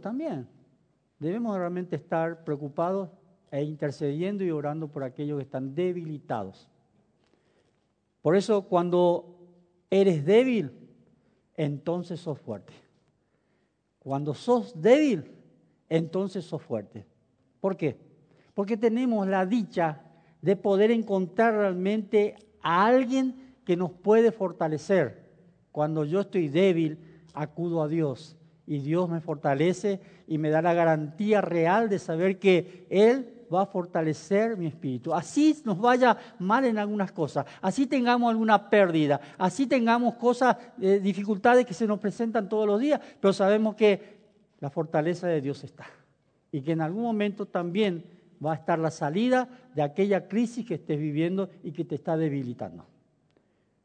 también. Debemos realmente estar preocupados e intercediendo y orando por aquellos que están debilitados. Por eso cuando eres débil, entonces sos fuerte. Cuando sos débil, entonces sos fuerte. ¿Por qué? Porque tenemos la dicha de poder encontrar realmente a alguien que nos puede fortalecer. Cuando yo estoy débil, acudo a Dios y Dios me fortalece y me da la garantía real de saber que Él va a fortalecer mi espíritu. Así nos vaya mal en algunas cosas, así tengamos alguna pérdida, así tengamos cosas, eh, dificultades que se nos presentan todos los días, pero sabemos que la fortaleza de Dios está y que en algún momento también va a estar la salida de aquella crisis que estés viviendo y que te está debilitando.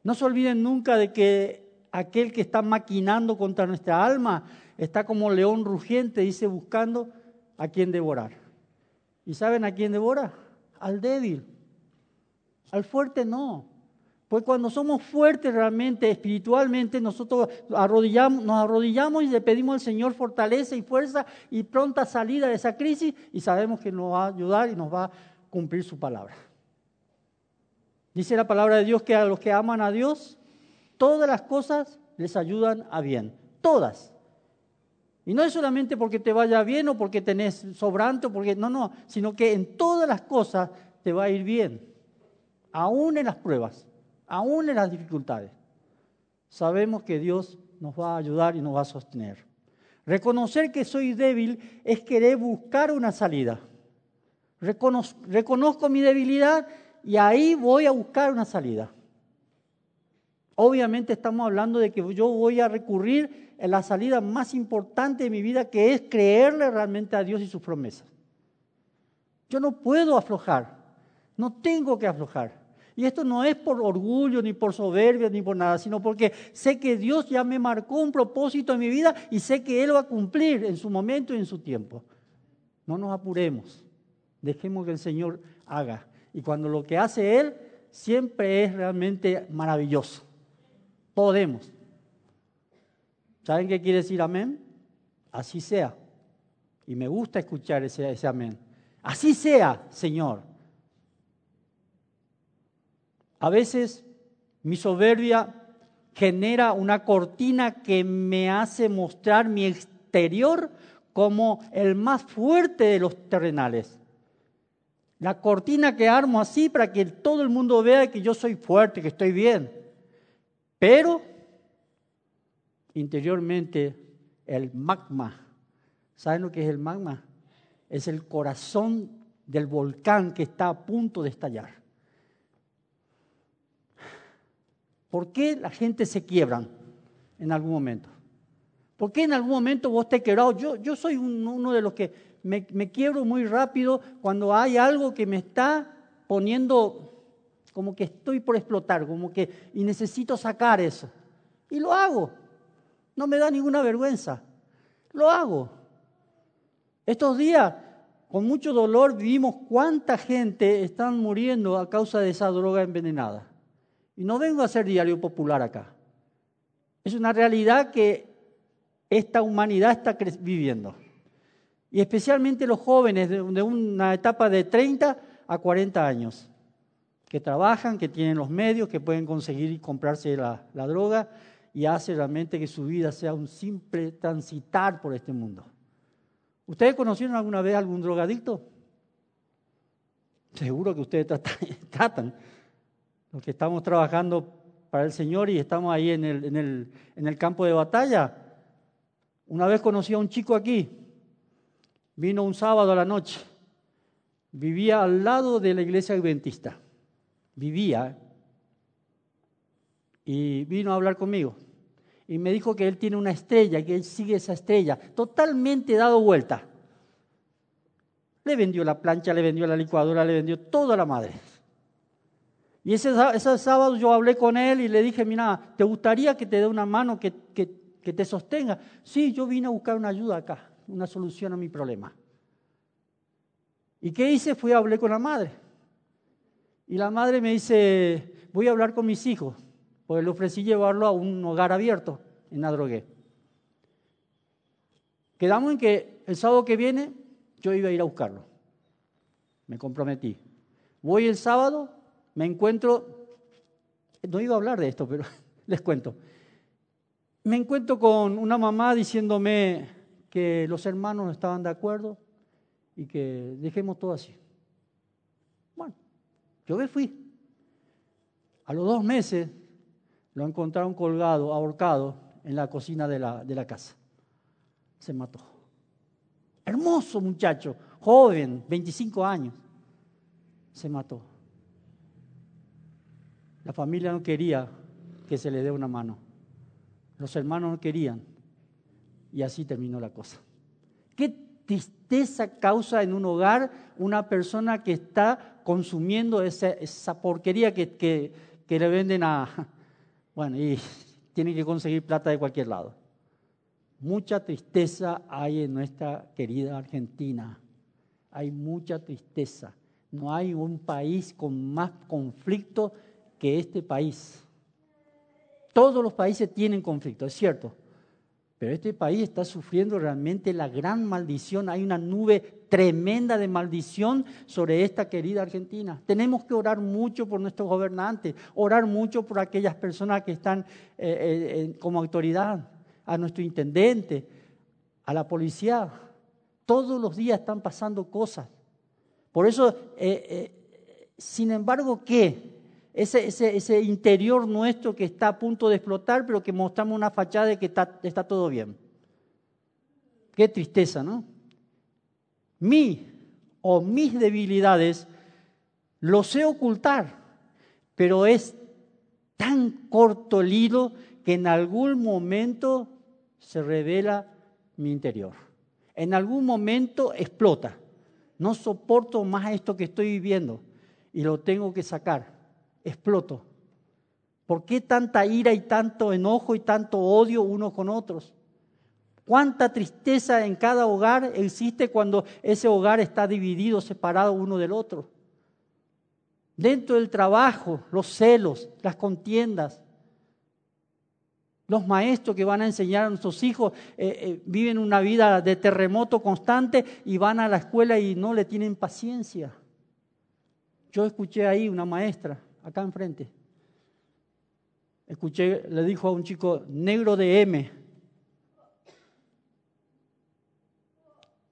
No se olviden nunca de que aquel que está maquinando contra nuestra alma está como león rugiente, dice, buscando a quien devorar. ¿Y saben a quién devora? Al débil. Al fuerte no. Pues cuando somos fuertes realmente, espiritualmente, nosotros nos arrodillamos y le pedimos al Señor fortaleza y fuerza y pronta salida de esa crisis y sabemos que nos va a ayudar y nos va a cumplir su palabra. Dice la palabra de Dios que a los que aman a Dios, todas las cosas les ayudan a bien. Todas. Y no es solamente porque te vaya bien o porque tenés sobrante o porque no, no, sino que en todas las cosas te va a ir bien, aún en las pruebas, aún en las dificultades. Sabemos que Dios nos va a ayudar y nos va a sostener. Reconocer que soy débil es querer buscar una salida. reconozco mi debilidad y ahí voy a buscar una salida. Obviamente estamos hablando de que yo voy a recurrir a la salida más importante de mi vida, que es creerle realmente a Dios y sus promesas. Yo no puedo aflojar, no tengo que aflojar. Y esto no es por orgullo, ni por soberbia, ni por nada, sino porque sé que Dios ya me marcó un propósito en mi vida y sé que Él va a cumplir en su momento y en su tiempo. No nos apuremos, dejemos que el Señor haga. Y cuando lo que hace Él siempre es realmente maravilloso podemos. ¿Saben qué quiere decir amén? Así sea. Y me gusta escuchar ese, ese amén. Así sea, Señor. A veces mi soberbia genera una cortina que me hace mostrar mi exterior como el más fuerte de los terrenales. La cortina que armo así para que todo el mundo vea que yo soy fuerte, que estoy bien. Pero interiormente el magma, ¿saben lo que es el magma? Es el corazón del volcán que está a punto de estallar. ¿Por qué la gente se quiebran en algún momento? ¿Por qué en algún momento vos te quebrado? Yo, yo soy uno de los que me, me quiebro muy rápido cuando hay algo que me está poniendo como que estoy por explotar, como que y necesito sacar eso. Y lo hago. No me da ninguna vergüenza. Lo hago. Estos días, con mucho dolor, vimos cuánta gente está muriendo a causa de esa droga envenenada. Y no vengo a hacer diario popular acá. Es una realidad que esta humanidad está viviendo. Y especialmente los jóvenes de una etapa de 30 a 40 años que trabajan, que tienen los medios, que pueden conseguir y comprarse la, droga y hace realmente que su vida sea un simple transitar por este mundo. ¿Ustedes conocieron alguna vez algún drogadicto? Seguro que ustedes tratan, Los que estamos trabajando para el Señor y estamos ahí en el, en el, en el campo de batalla. Una vez conocí a un chico aquí. Vino un sábado a la noche. Vivía al lado de la iglesia adventista vivía y vino a hablar conmigo. Y me dijo que él tiene una estrella, que él sigue esa estrella, totalmente dado vuelta. Le vendió la plancha, le vendió la licuadora, le vendió toda la madre. Y ese, ese sábado yo hablé con él y le dije, mira, ¿te gustaría que te dé una mano que, que, que te sostenga? Sí, yo vine a buscar una ayuda acá, una solución a mi problema. ¿Y qué hice? Fui a hablar con la madre. Y la madre me dice, voy a hablar con mis hijos, pues le ofrecí llevarlo a un hogar abierto en Adrogué. Quedamos en que el sábado que viene yo iba a ir a buscarlo. Me comprometí. Voy el sábado, me encuentro, no iba a hablar de esto, pero les cuento. Me encuentro con una mamá diciéndome que los hermanos no estaban de acuerdo y que dejemos todo así. Bueno, yo me fui. A los dos meses lo encontraron colgado, ahorcado en la cocina de la, de la casa. Se mató. Hermoso muchacho, joven, 25 años. Se mató. La familia no quería que se le dé una mano. Los hermanos no querían. Y así terminó la cosa. ¿Qué tristeza causa en un hogar una persona que está consumiendo esa, porquería que, que, le venden a, bueno, y tienen que conseguir plata de cualquier lado. Mucha tristeza hay en nuestra querida Argentina. Hay mucha tristeza. No hay un país con más conflicto que este país. Todos los países tienen conflicto, es cierto. Pero este país está sufriendo realmente la gran maldición. Hay una nube tremenda de maldición sobre esta querida Argentina. Tenemos que orar mucho por nuestros gobernantes, orar mucho por aquellas personas que están eh, eh, como autoridad, a nuestro intendente, a la policía. Todos los días están pasando cosas. Por eso, eh, sin embargo, ¿qué? Ese, interior nuestro que está a punto de explotar, pero que mostramos una fachada de que está, está todo bien. Qué tristeza, ¿no? Mi o mis debilidades lo sé ocultar, pero es tan corto el hilo que en algún momento se revela mi interior. En algún momento explota. No soporto más esto que estoy viviendo y lo tengo que sacar exploto. ¿Por qué tanta ira y tanto enojo y tanto odio unos con otros? ¿Cuánta tristeza en cada hogar existe cuando ese hogar está dividido, separado uno del otro? Dentro del trabajo, los celos, las contiendas. Los maestros que van a enseñar a nuestros hijos eh, eh, viven una vida de terremoto constante y van a la escuela y no le tienen paciencia. Yo escuché ahí una maestra acá enfrente. Escuché, le dijo a un chico, negro de M.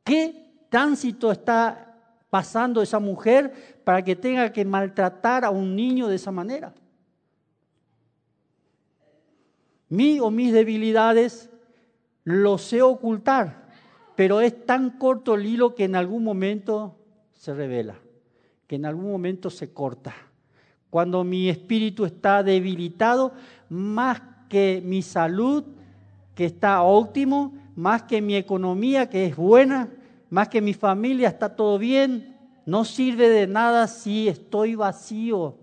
¿Qué tránsito está pasando esa mujer para que tenga que maltratar a un niño de esa manera? Mi o mis debilidades lo sé ocultar, pero es tan corto el hilo que en algún momento se revela, que en algún momento se corta cuando mi espíritu está debilitado, más que mi salud, que está óptimo, más que mi economía, que es buena, más que mi familia, está todo bien, no sirve de nada si estoy vacío,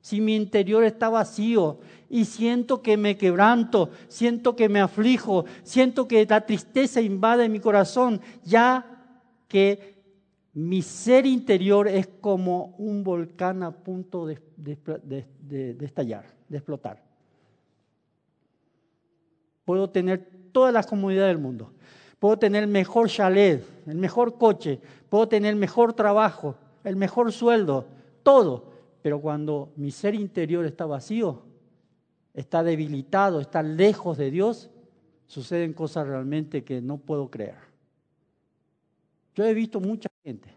si mi interior está vacío. Y siento que me quebranto, siento que me aflijo, siento que la tristeza invade mi corazón, ya que mi ser interior es como un volcán a punto de, estallar, de explotar. Puedo tener todas las comodidades del mundo. Puedo tener el mejor chalet, el mejor coche, puedo tener el mejor trabajo, el mejor sueldo, todo. Pero cuando mi ser interior está vacío, está debilitado, está lejos de Dios, suceden cosas realmente que no puedo creer. Yo he visto mucha gente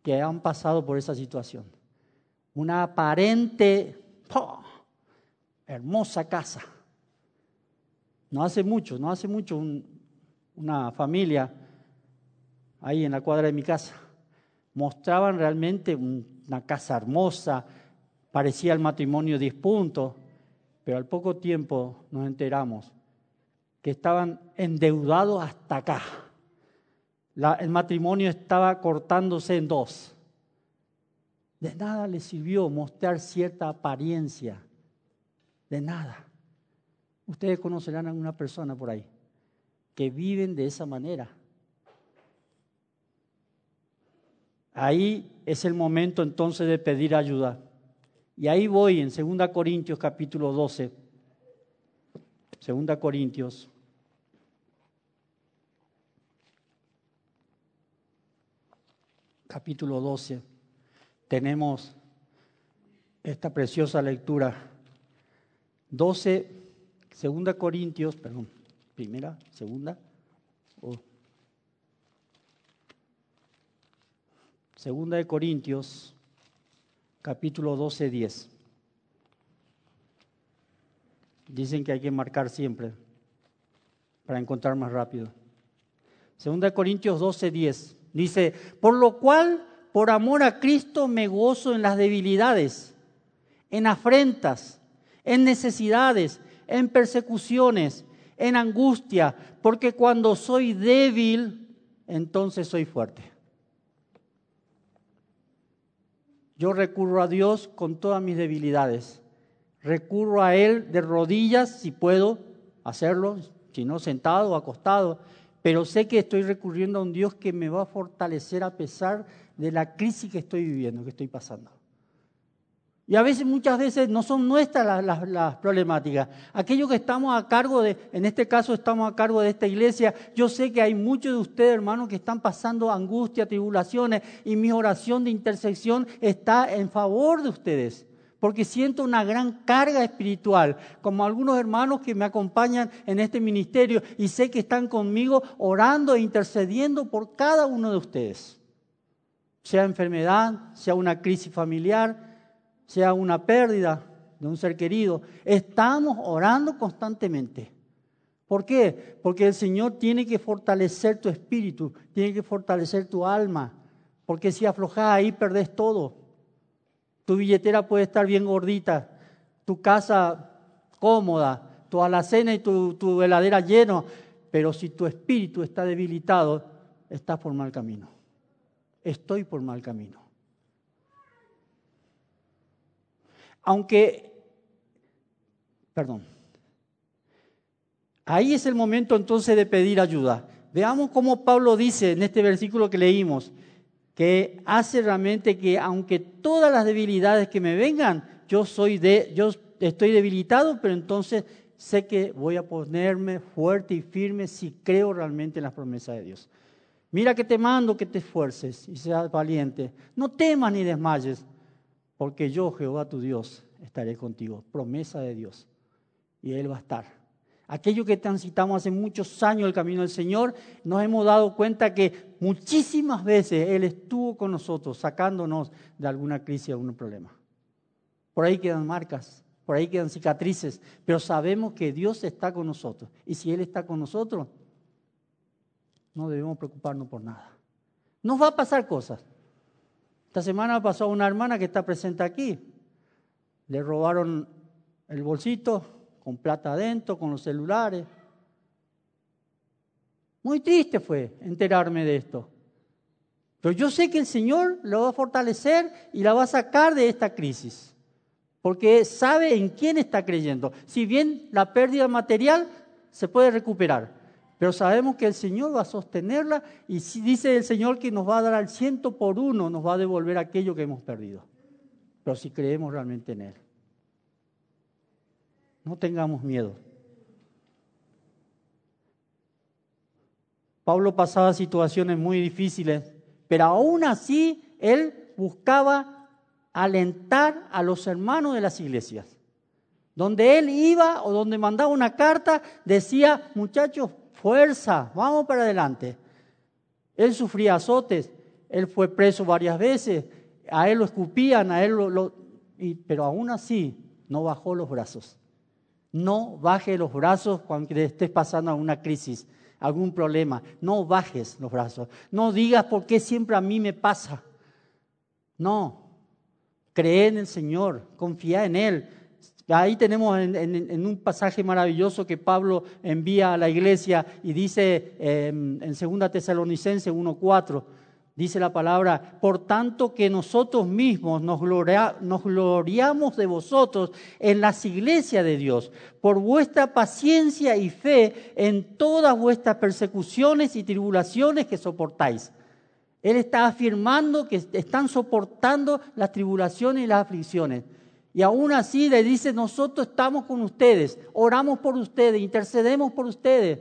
que han pasado por esa situación. Una aparente, hermosa casa. No hace mucho, no hace mucho una familia ahí en la cuadra de mi casa. Mostraban realmente una casa hermosa, parecía el matrimonio 10 puntos, pero al poco tiempo nos enteramos que estaban endeudados hasta acá el matrimonio estaba cortándose en dos. De nada le sirvió mostrar cierta apariencia. De nada. Ustedes conocerán a una persona por ahí que viven de esa manera. Ahí es el momento entonces de pedir ayuda. Y ahí voy en 2 Corintios capítulo 12. 2 Corintios capítulo 12, tenemos esta preciosa lectura. 12, segunda Corintios, perdón, primera, segunda. Segunda de Corintios, capítulo 12, 10. Dicen que hay que marcar siempre para encontrar más rápido. Segunda de Corintios 12, 10. Dice, por lo cual, por amor a Cristo, me gozo en las debilidades en afrentas, en necesidades, en persecuciones, en angustia, porque cuando soy débil, entonces soy fuerte. Yo recurro a Dios con todas mis debilidades. Recurro a Él de rodillas si puedo hacerlo, si no sentado o acostado, pero sé que estoy recurriendo a un Dios que me va a fortalecer a pesar de la crisis que estoy viviendo, que estoy pasando. Y a veces, muchas veces, no son nuestras las, problemáticas. Aquellos que estamos a cargo de, en este caso estamos a cargo de esta iglesia, yo sé que hay muchos de ustedes, hermanos, que están pasando angustia, tribulaciones, y mi oración de intersección está en favor de ustedes. Porque siento una gran carga espiritual, como algunos hermanos que me acompañan en este ministerio y sé que están conmigo orando e intercediendo por cada uno de ustedes. Sea enfermedad, sea una crisis familiar, sea una pérdida de un ser querido, estamos orando constantemente. ¿Por qué? Porque el Señor tiene que fortalecer tu espíritu, tiene que fortalecer tu alma, porque si aflojas ahí perdés todo. Tu billetera puede estar bien gordita, tu casa cómoda, tu alacena y tu, tu heladera lleno, pero si tu espíritu está debilitado, estás por mal camino. Estoy por mal camino. Aunque, perdón, ahí es el momento entonces de pedir ayuda. Veamos cómo Pablo dice en este versículo que leímos, que hace realmente que aunque todas las debilidades que me vengan, yo soy de, yo estoy debilitado, pero entonces sé que voy a ponerme fuerte y firme si creo realmente en las promesas de Dios. Mira que te mando que te esfuerces y seas valiente. No temas ni desmayes, porque yo, Jehová tu Dios, estaré contigo. Promesa de Dios. Y Él va a estar. Aquello que transitamos hace muchos años el camino del Señor, nos hemos dado cuenta que muchísimas veces Él estuvo con nosotros, sacándonos de alguna crisis, algún problema. Por ahí quedan marcas, por ahí quedan cicatrices, pero sabemos que Dios está con nosotros. Y si Él está con nosotros, no debemos preocuparnos por nada. Nos va a pasar cosas, esta semana pasó una hermana que está presente aquí. Le robaron el bolsito con plata adentro, con los celulares. Muy triste fue enterarme de esto. Pero yo sé que el Señor lo va a fortalecer y la va a sacar de esta crisis. Porque sabe en quién está creyendo. Si bien la pérdida material se puede recuperar, pero sabemos que el Señor va a sostenerla y dice el Señor que nos va a dar al ciento por uno, nos va a devolver aquello que hemos perdido. Pero si creemos realmente en Él. No tengamos miedo. Pablo pasaba situaciones muy difíciles, pero aún así él buscaba alentar a los hermanos de las iglesias. Donde él iba o donde mandaba una carta, decía, muchachos, fuerza, vamos para adelante. Él sufría azotes, él fue preso varias veces, a él lo escupían, a él lo, pero aún así no bajó los brazos. No baje los brazos cuando estés pasando alguna crisis, algún problema. No bajes los brazos. No digas por qué siempre a mí me pasa. No. Cree en el Señor, confía en Él. Ahí tenemos en, un pasaje maravilloso que Pablo envía a la iglesia y dice em, en 2 Tesalonicense 1.4, dice la palabra, por tanto que nosotros mismos nos, gloriamos de vosotros en las iglesias de Dios, por vuestra paciencia y fe en todas vuestras persecuciones y tribulaciones que soportáis. Él está afirmando que están soportando las tribulaciones y las aflicciones. Y aún así le dice, nosotros estamos con ustedes, oramos por ustedes, intercedemos por ustedes.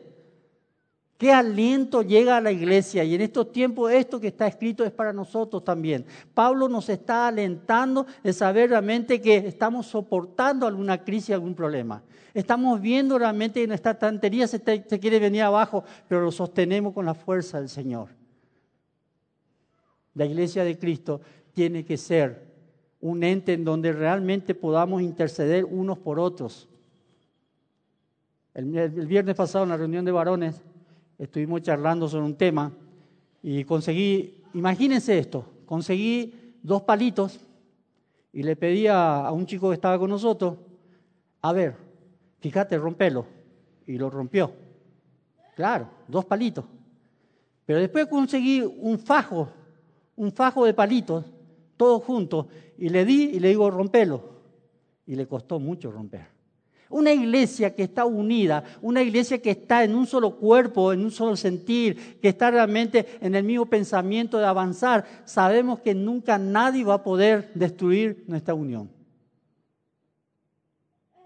Qué aliento llega a la iglesia. Y en estos tiempos esto que está escrito es para nosotros también. Pablo nos está alentando de saber realmente que estamos soportando alguna crisis, algún problema. Estamos viendo realmente que nuestra tantería se, se quiere venir abajo, pero lo sostenemos con la fuerza del Señor. La iglesia de Cristo tiene que ser un ente en donde realmente podamos interceder unos por otros. El, viernes pasado en la reunión de varones estuvimos charlando sobre un tema y conseguí, imagínense esto, conseguí dos palitos y le pedí a, un chico que estaba con nosotros, a ver, fíjate, rompelo. Y lo rompió. Claro, dos palitos. Pero después conseguí un fajo un fajo de palitos, todos juntos, y le di y le digo, rompelo. Y le costó mucho romper. Una iglesia que está unida, una iglesia que está en un solo cuerpo, en un solo sentir, que está realmente en el mismo pensamiento de avanzar, sabemos que nunca nadie va a poder destruir nuestra unión.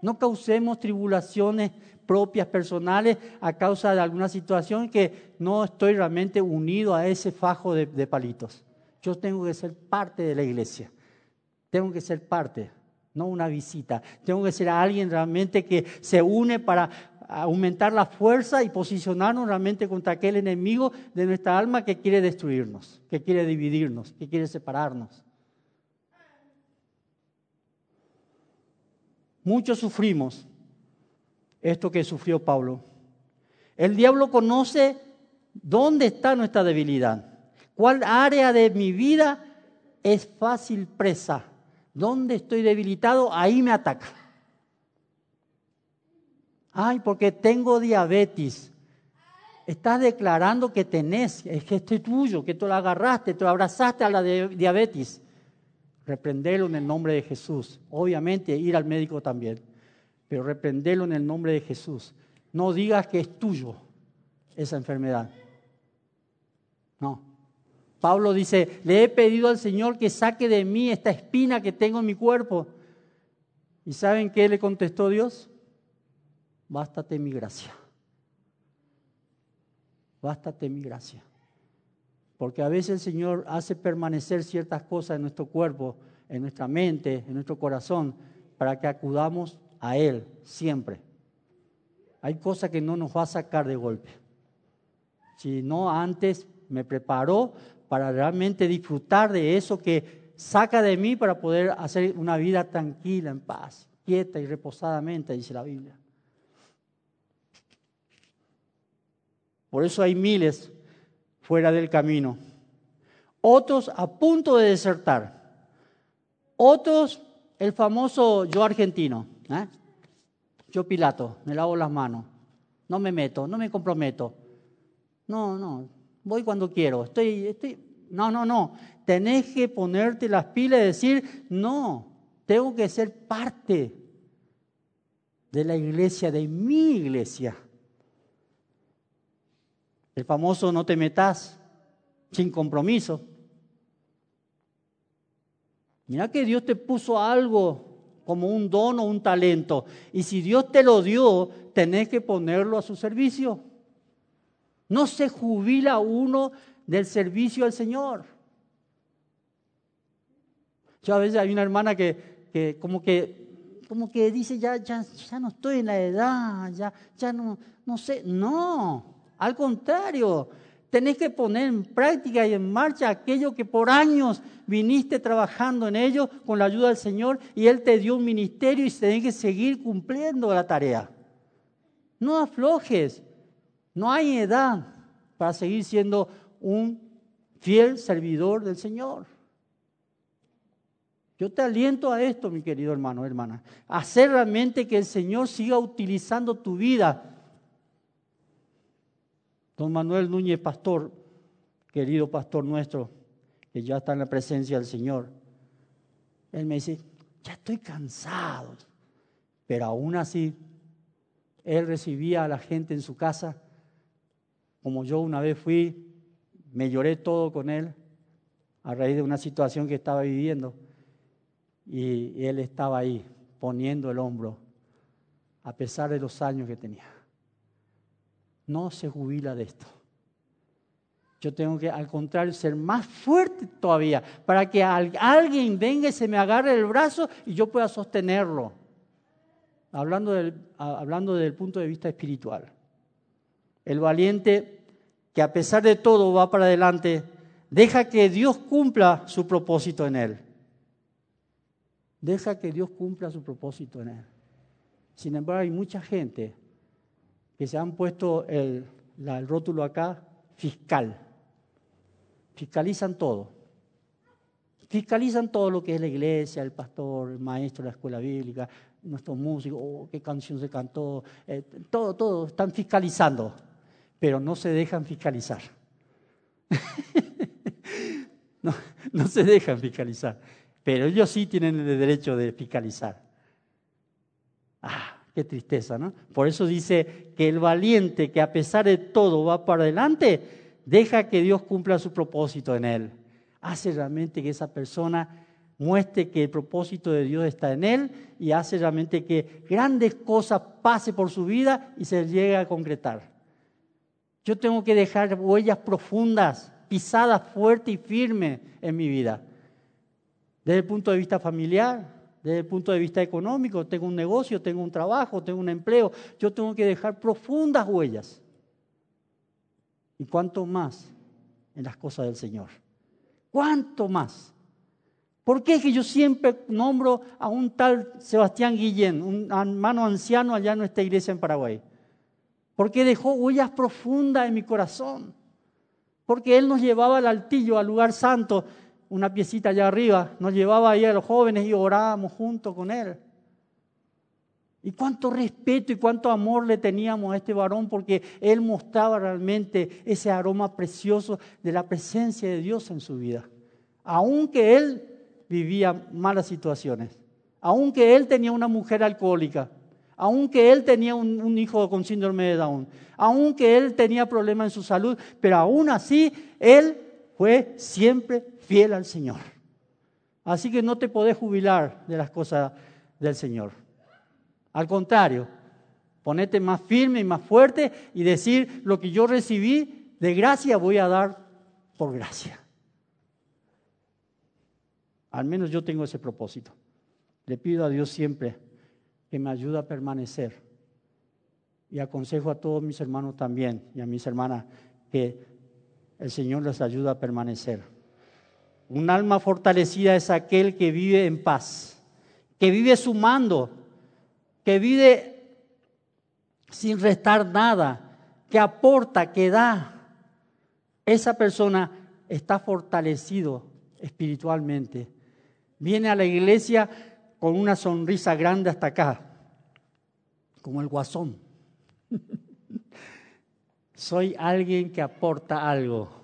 No causemos tribulaciones propias, personales, a causa de alguna situación que no estoy realmente unido a ese fajo de, de palitos. Yo tengo que ser parte de la iglesia. Tengo que ser parte, no una visita. Tengo que ser alguien realmente que se une para aumentar la fuerza y posicionarnos realmente contra aquel enemigo de nuestra alma que quiere destruirnos, que quiere dividirnos, que quiere separarnos. Muchos sufrimos esto que sufrió Pablo. El diablo conoce dónde está nuestra debilidad. ¿Cuál área de mi vida es fácil presa? ¿Dónde estoy debilitado? Ahí me ataca. Ay, porque tengo diabetes. Estás declarando que tenés, es que esto es tuyo, que tú lo agarraste, tú abrazaste a la diabetes. Reprendelo en el nombre de Jesús. Obviamente ir al médico también, pero reprendelo en el nombre de Jesús. No digas que es tuyo esa enfermedad. No, Pablo dice, le he pedido al Señor que saque de mí esta espina que tengo en mi cuerpo. ¿Y saben qué le contestó Dios? Bástate mi gracia. Bástate mi gracia. Porque a veces el Señor hace permanecer ciertas cosas en nuestro cuerpo, en nuestra mente, en nuestro corazón, para que acudamos a Él siempre. Hay cosas que no nos va a sacar de golpe. Si no antes me preparó para realmente disfrutar de eso que saca de mí para poder hacer una vida tranquila, en paz, quieta y reposadamente, dice la Biblia. Por eso hay miles fuera del camino. Otros a punto de desertar. Otros, el famoso yo argentino. ¿eh? Yo Pilato, me lavo las manos. No me meto, no me comprometo. No, no, voy cuando quiero, estoy, estoy, no, no, no, tenés que ponerte las pilas y decir, no, tengo que ser parte de la iglesia, de mi iglesia. El famoso no te metas sin compromiso. Mira que Dios te puso algo como un don o un talento. Y si Dios te lo dio, tenés que ponerlo a su servicio. No se jubila uno del servicio al Señor. Yo a veces hay una hermana que, como que como que dice, ya, ya, ya no estoy en la edad, ya, ya no, no sé. No, al contrario, tenés que poner en práctica y en marcha aquello que por años viniste trabajando en ello con la ayuda del Señor y Él te dio un ministerio y tenés que seguir cumpliendo la tarea. No aflojes. No hay edad para seguir siendo un fiel servidor del Señor. Yo te aliento a esto, mi querido hermano, hermana. Hacer realmente que el Señor siga utilizando tu vida. Don Manuel Núñez, pastor, querido pastor nuestro, que ya está en la presencia del Señor, él me dice, ya estoy cansado. Pero aún así, él recibía a la gente en su casa como yo una vez fui, me lloré todo con él a raíz de una situación que estaba viviendo. Y, él estaba ahí poniendo el hombro a pesar de los años que tenía. no se jubila de esto. Yo tengo que, al contrario, ser más fuerte todavía para que alguien venga y se me agarre el brazo y yo pueda sostenerlo. Hablando del, hablando desde el punto de vista espiritual. El valiente que a pesar de todo va para adelante, deja que Dios cumpla su propósito en él. Deja que Dios cumpla su propósito en él. Sin embargo, hay mucha gente que se han puesto el, rótulo acá, fiscal. Fiscalizan todo. Fiscalizan todo lo que es la iglesia, el pastor, el maestro la escuela bíblica, nuestros músicos, oh, qué canción se cantó, eh, todo, todo, están fiscalizando, pero no se dejan fiscalizar. no, se dejan fiscalizar, pero ellos sí tienen el derecho de fiscalizar. Ah, qué tristeza, ¿no? Por eso dice que el valiente que a pesar de todo va para adelante, deja que Dios cumpla su propósito en él. Hace realmente que esa persona muestre que el propósito de Dios está en él y hace realmente que grandes cosas pase por su vida y se llegue a concretar. Yo tengo que dejar huellas profundas, pisadas fuerte y firme en mi vida. Desde el punto de vista familiar, desde el punto de vista económico, tengo un negocio, tengo un trabajo, tengo un empleo, yo tengo que dejar profundas huellas. ¿Y cuánto más en las cosas del Señor? ¿Cuánto más? ¿Por qué es que yo siempre nombro a un tal Sebastián Guillén, un hermano anciano allá en nuestra iglesia en Paraguay? Porque dejó huellas profundas en mi corazón. Porque él nos llevaba al altillo, al lugar santo, una piecita allá arriba, nos llevaba ahí a los jóvenes y orábamos junto con él. Y cuánto respeto y cuánto amor le teníamos a este varón porque él mostraba realmente ese aroma precioso de la presencia de Dios en su vida. Aunque él vivía malas situaciones, aunque él tenía una mujer alcohólica, aunque él tenía un, hijo con síndrome de Down, aunque él tenía problemas en su salud, pero aún así él fue siempre fiel al Señor. Así que no te podés jubilar de las cosas del Señor. Al contrario, ponete más firme y más fuerte y decir lo que yo recibí de gracia voy a dar por gracia. Al menos yo tengo ese propósito. Le pido a Dios siempre que me ayude a permanecer. Y aconsejo a todos mis hermanos también y a mis hermanas que el Señor les ayude a permanecer. Un alma fortalecida es aquel que vive en paz, que vive sumando, que vive sin restar nada, que aporta, que da. Esa persona está fortalecido espiritualmente. Viene a la iglesia con una sonrisa grande hasta acá, como el guasón. Soy alguien que aporta algo.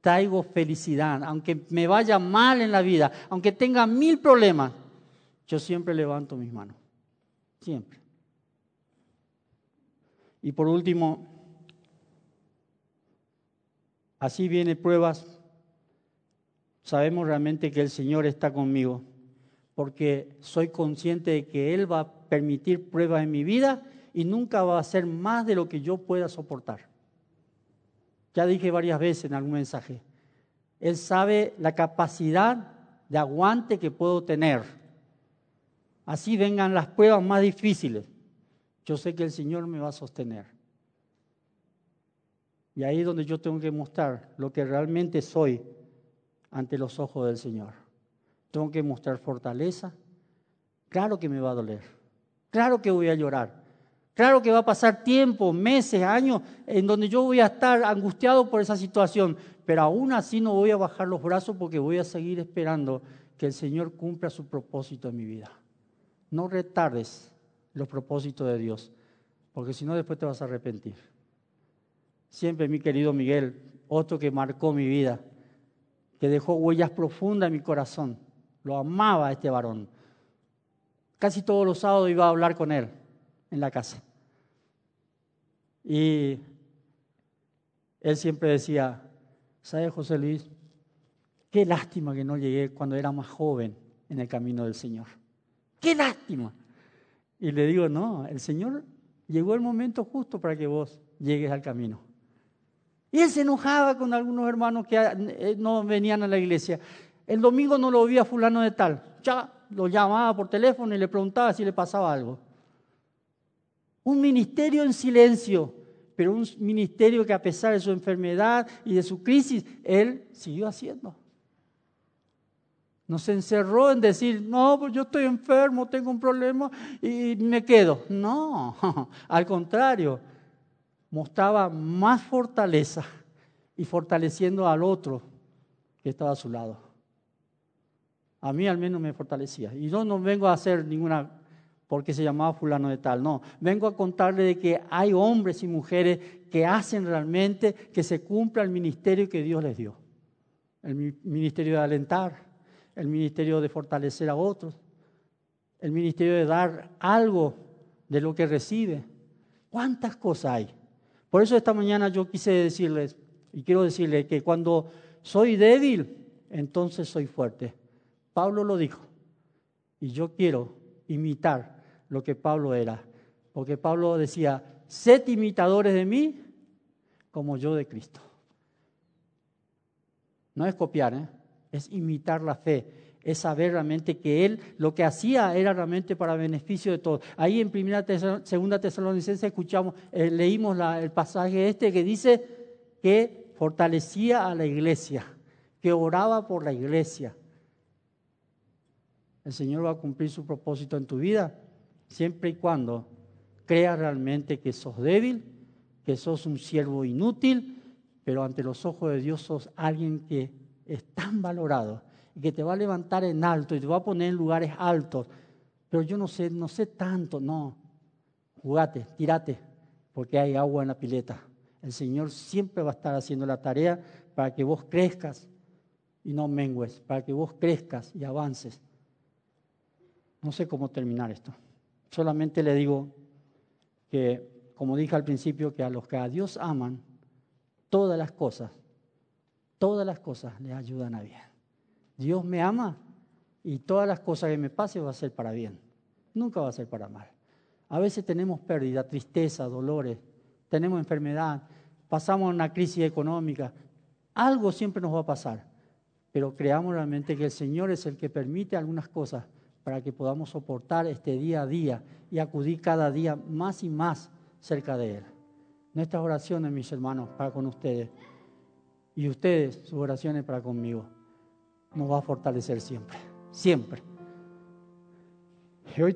Traigo felicidad, aunque me vaya mal en la vida, aunque tenga mil problemas, yo siempre levanto mis manos, siempre. Y por último, así vienen pruebas, sabemos realmente que el Señor está conmigo, porque soy consciente de que Él va a permitir pruebas en mi vida y nunca va a ser más de lo que yo pueda soportar. Ya dije varias veces en algún mensaje. Él sabe la capacidad de aguante que puedo tener. Así vengan las pruebas más difíciles. Yo sé que el Señor me va a sostener. Y ahí es donde yo tengo que mostrar lo que realmente soy ante los ojos del Señor. Tengo que mostrar fortaleza. Claro que me va a doler. Claro que voy a llorar. Claro que va a pasar tiempo, meses, años, en donde yo voy a estar angustiado por esa situación, pero aún así no voy a bajar los brazos porque voy a seguir esperando que el Señor cumpla su propósito en mi vida. No retardes los propósitos de Dios, porque si no después te vas a arrepentir. Siempre mi querido Miguel, otro que marcó mi vida, que dejó huellas profundas en mi corazón. Lo amaba este varón. Casi todos los sábados iba a hablar con él en la casa. Y él siempre decía, ¿sabe José Luis? Qué lástima que no llegué cuando era más joven en el camino del Señor. Qué lástima. Y le digo, no, el Señor llegó el momento justo para que vos llegues al camino. Y él se enojaba con algunos hermanos que eh, no venían a la iglesia. El domingo no lo vi fulano de tal. Ya lo llamaba por teléfono y le preguntaba si le pasaba algo. Un ministerio en silencio, pero un ministerio que a pesar de su enfermedad y de su crisis, él siguió haciendo. No se encerró en decir, no, pues yo estoy enfermo, tengo un problema y me quedo. No, al contrario, mostraba más fortaleza y fortaleciendo al otro que estaba a su lado. A mí al menos me fortalecía. Y yo no vengo a hacer ninguna porque se llamaba fulano de tal, no. Vengo a contarle de que hay hombres y mujeres que hacen realmente que se cumpla el ministerio que Dios les dio. El ministerio de alentar, el ministerio de fortalecer a otros, el ministerio de dar algo de lo que recibe. ¿Cuántas cosas hay? Por eso esta mañana yo quise decirles, y quiero decirles que cuando soy débil, entonces soy fuerte. Pablo lo dijo, y yo quiero imitar lo que Pablo era, porque Pablo decía, sed imitadores de mí como yo de Cristo. No es copiar, ¿eh? es imitar la fe, es saber realmente que Él lo que hacía era realmente para beneficio de todos. Ahí en primera segunda Tesalonicense escuchamos, eh, leímos el pasaje este que dice que fortalecía a la iglesia, que oraba por la iglesia. El Señor va a cumplir su propósito en tu vida siempre y cuando creas realmente que sos débil, que sos un siervo inútil, pero ante los ojos de Dios sos alguien que es tan valorado y que te va a levantar en alto y te va a poner en lugares altos. Pero yo no sé, no sé tanto, no. Jugate, tírate, porque hay agua en la pileta. El Señor siempre va a estar haciendo la tarea para que vos crezcas y no mengues, para que vos crezcas y avances. No sé cómo terminar esto. Solamente le digo que, como dije al principio, que a los que a Dios aman, todas las cosas todas las cosas le ayudan a bien. Dios me ama y todas las cosas que me pasen va a ser para bien. Nunca va a ser para mal. A veces tenemos pérdida, tristeza, dolores, tenemos enfermedad, pasamos una crisis económica. Algo siempre nos va a pasar. Pero creamos realmente que el Señor es el que permite algunas cosas para que podamos soportar este día a día y acudir cada día más y más cerca de Él. Nuestras oraciones, mis hermanos, para con ustedes y ustedes, sus oraciones para conmigo, nos va a fortalecer siempre, siempre.